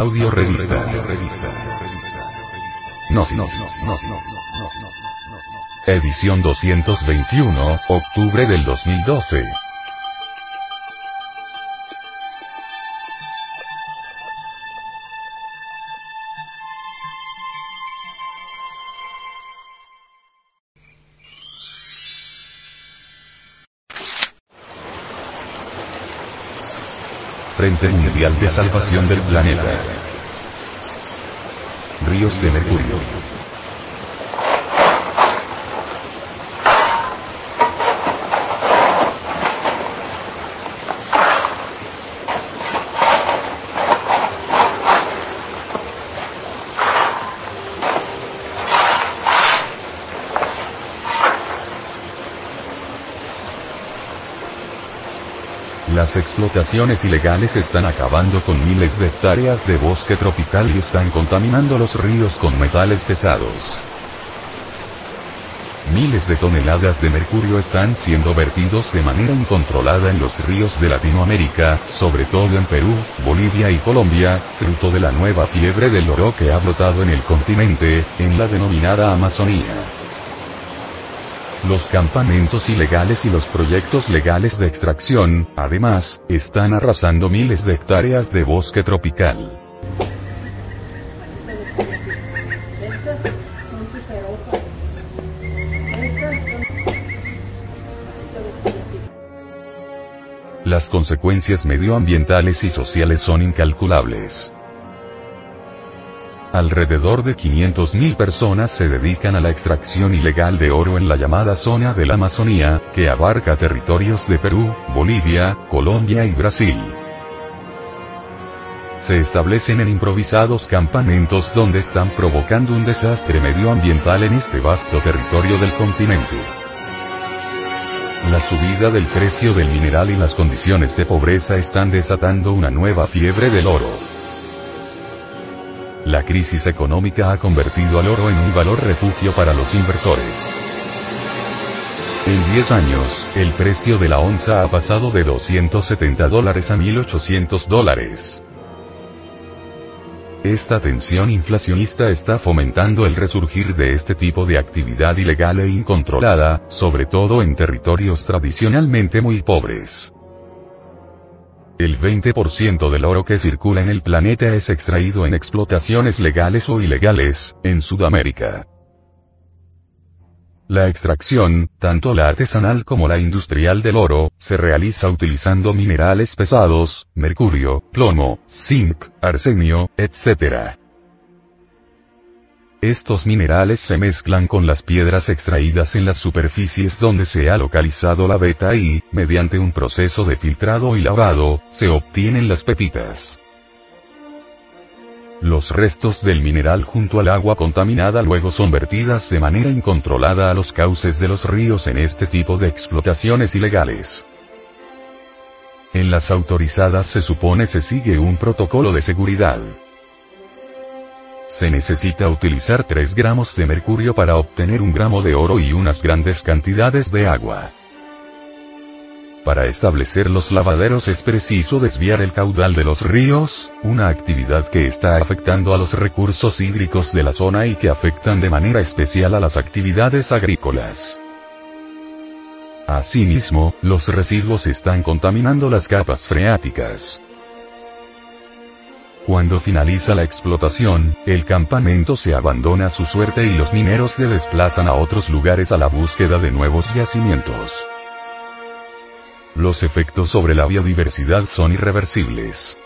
Audio revista. No, no, no, Edición 221, octubre del 2012. Frente Mundial de Salvación del Planeta. Ríos de Mercurio. Las explotaciones ilegales están acabando con miles de hectáreas de bosque tropical y están contaminando los ríos con metales pesados. Miles de toneladas de mercurio están siendo vertidos de manera incontrolada en los ríos de Latinoamérica, sobre todo en Perú, Bolivia y Colombia, fruto de la nueva fiebre del oro que ha brotado en el continente, en la denominada Amazonía. Los campamentos ilegales y los proyectos legales de extracción, además, están arrasando miles de hectáreas de bosque tropical. Las consecuencias medioambientales y sociales son incalculables. Alrededor de 500.000 personas se dedican a la extracción ilegal de oro en la llamada zona de la Amazonía, que abarca territorios de Perú, Bolivia, Colombia y Brasil. Se establecen en improvisados campamentos donde están provocando un desastre medioambiental en este vasto territorio del continente. La subida del precio del mineral y las condiciones de pobreza están desatando una nueva fiebre del oro. La crisis económica ha convertido al oro en un valor refugio para los inversores. En 10 años, el precio de la onza ha pasado de 270 dólares a 1.800 dólares. Esta tensión inflacionista está fomentando el resurgir de este tipo de actividad ilegal e incontrolada, sobre todo en territorios tradicionalmente muy pobres. El 20% del oro que circula en el planeta es extraído en explotaciones legales o ilegales, en Sudamérica. La extracción, tanto la artesanal como la industrial del oro, se realiza utilizando minerales pesados, mercurio, plomo, zinc, arsenio, etc. Estos minerales se mezclan con las piedras extraídas en las superficies donde se ha localizado la beta y, mediante un proceso de filtrado y lavado, se obtienen las pepitas. Los restos del mineral junto al agua contaminada luego son vertidas de manera incontrolada a los cauces de los ríos en este tipo de explotaciones ilegales. En las autorizadas se supone se sigue un protocolo de seguridad. Se necesita utilizar 3 gramos de mercurio para obtener un gramo de oro y unas grandes cantidades de agua. Para establecer los lavaderos es preciso desviar el caudal de los ríos, una actividad que está afectando a los recursos hídricos de la zona y que afectan de manera especial a las actividades agrícolas. Asimismo, los residuos están contaminando las capas freáticas. Cuando finaliza la explotación, el campamento se abandona a su suerte y los mineros se desplazan a otros lugares a la búsqueda de nuevos yacimientos. Los efectos sobre la biodiversidad son irreversibles.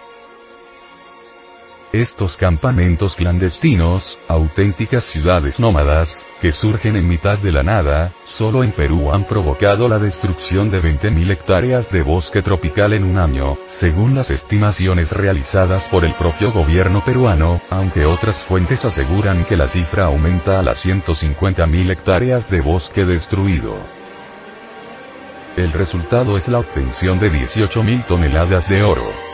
Estos campamentos clandestinos, auténticas ciudades nómadas, que surgen en mitad de la nada, solo en Perú han provocado la destrucción de 20.000 hectáreas de bosque tropical en un año, según las estimaciones realizadas por el propio gobierno peruano, aunque otras fuentes aseguran que la cifra aumenta a las 150.000 hectáreas de bosque destruido. El resultado es la obtención de 18.000 toneladas de oro.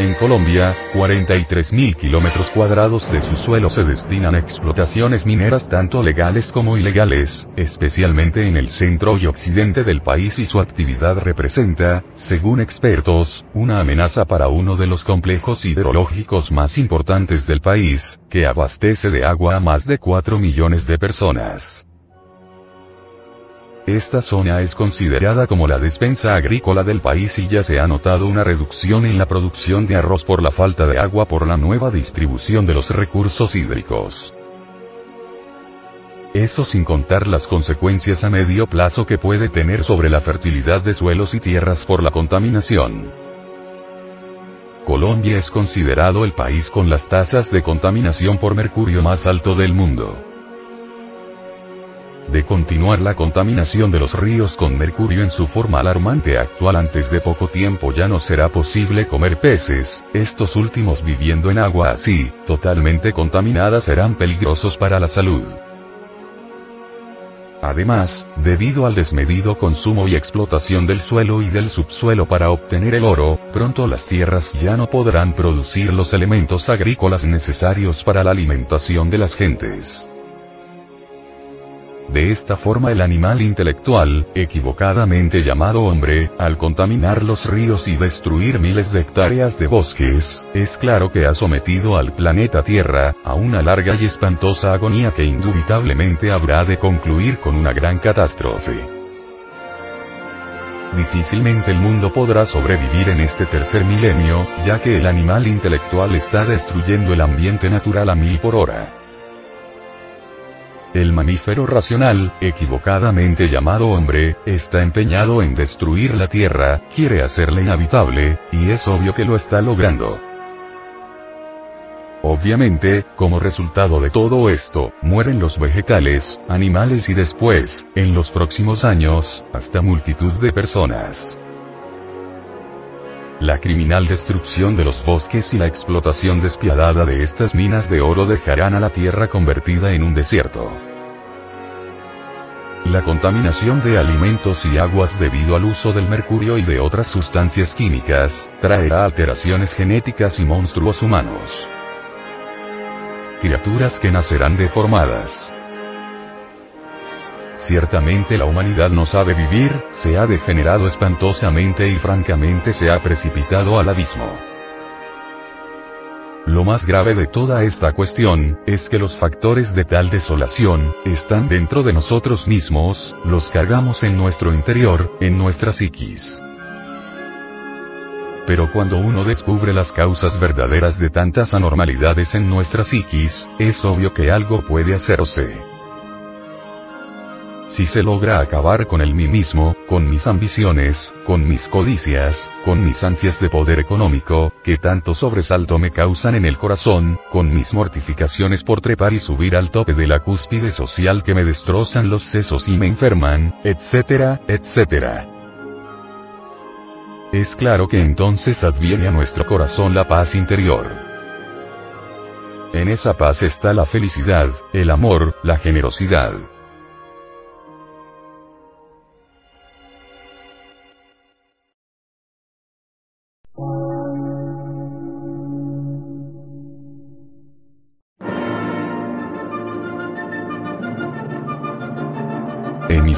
En Colombia, 43.000 kilómetros cuadrados de su suelo se destinan a explotaciones mineras tanto legales como ilegales, especialmente en el centro y occidente del país y su actividad representa, según expertos, una amenaza para uno de los complejos hidrológicos más importantes del país, que abastece de agua a más de 4 millones de personas. Esta zona es considerada como la despensa agrícola del país y ya se ha notado una reducción en la producción de arroz por la falta de agua por la nueva distribución de los recursos hídricos. Eso sin contar las consecuencias a medio plazo que puede tener sobre la fertilidad de suelos y tierras por la contaminación. Colombia es considerado el país con las tasas de contaminación por mercurio más alto del mundo de continuar la contaminación de los ríos con mercurio en su forma alarmante actual antes de poco tiempo ya no será posible comer peces, estos últimos viviendo en agua así, totalmente contaminada serán peligrosos para la salud. Además, debido al desmedido consumo y explotación del suelo y del subsuelo para obtener el oro, pronto las tierras ya no podrán producir los elementos agrícolas necesarios para la alimentación de las gentes. De esta forma el animal intelectual, equivocadamente llamado hombre, al contaminar los ríos y destruir miles de hectáreas de bosques, es claro que ha sometido al planeta Tierra, a una larga y espantosa agonía que indubitablemente habrá de concluir con una gran catástrofe. Difícilmente el mundo podrá sobrevivir en este tercer milenio, ya que el animal intelectual está destruyendo el ambiente natural a mil por hora. El mamífero racional, equivocadamente llamado hombre, está empeñado en destruir la Tierra, quiere hacerla inhabitable, y es obvio que lo está logrando. Obviamente, como resultado de todo esto, mueren los vegetales, animales y después, en los próximos años, hasta multitud de personas. La criminal destrucción de los bosques y la explotación despiadada de estas minas de oro dejarán a la tierra convertida en un desierto. La contaminación de alimentos y aguas debido al uso del mercurio y de otras sustancias químicas, traerá alteraciones genéticas y monstruos humanos. Criaturas que nacerán deformadas. Ciertamente la humanidad no sabe vivir, se ha degenerado espantosamente y francamente se ha precipitado al abismo. Lo más grave de toda esta cuestión, es que los factores de tal desolación, están dentro de nosotros mismos, los cargamos en nuestro interior, en nuestra psiquis. Pero cuando uno descubre las causas verdaderas de tantas anormalidades en nuestra psiquis, es obvio que algo puede hacerse. Si se logra acabar con el mí mismo, con mis ambiciones, con mis codicias, con mis ansias de poder económico, que tanto sobresalto me causan en el corazón, con mis mortificaciones por trepar y subir al tope de la cúspide social que me destrozan los sesos y me enferman, etcétera, etcétera. Es claro que entonces adviene a nuestro corazón la paz interior. En esa paz está la felicidad, el amor, la generosidad.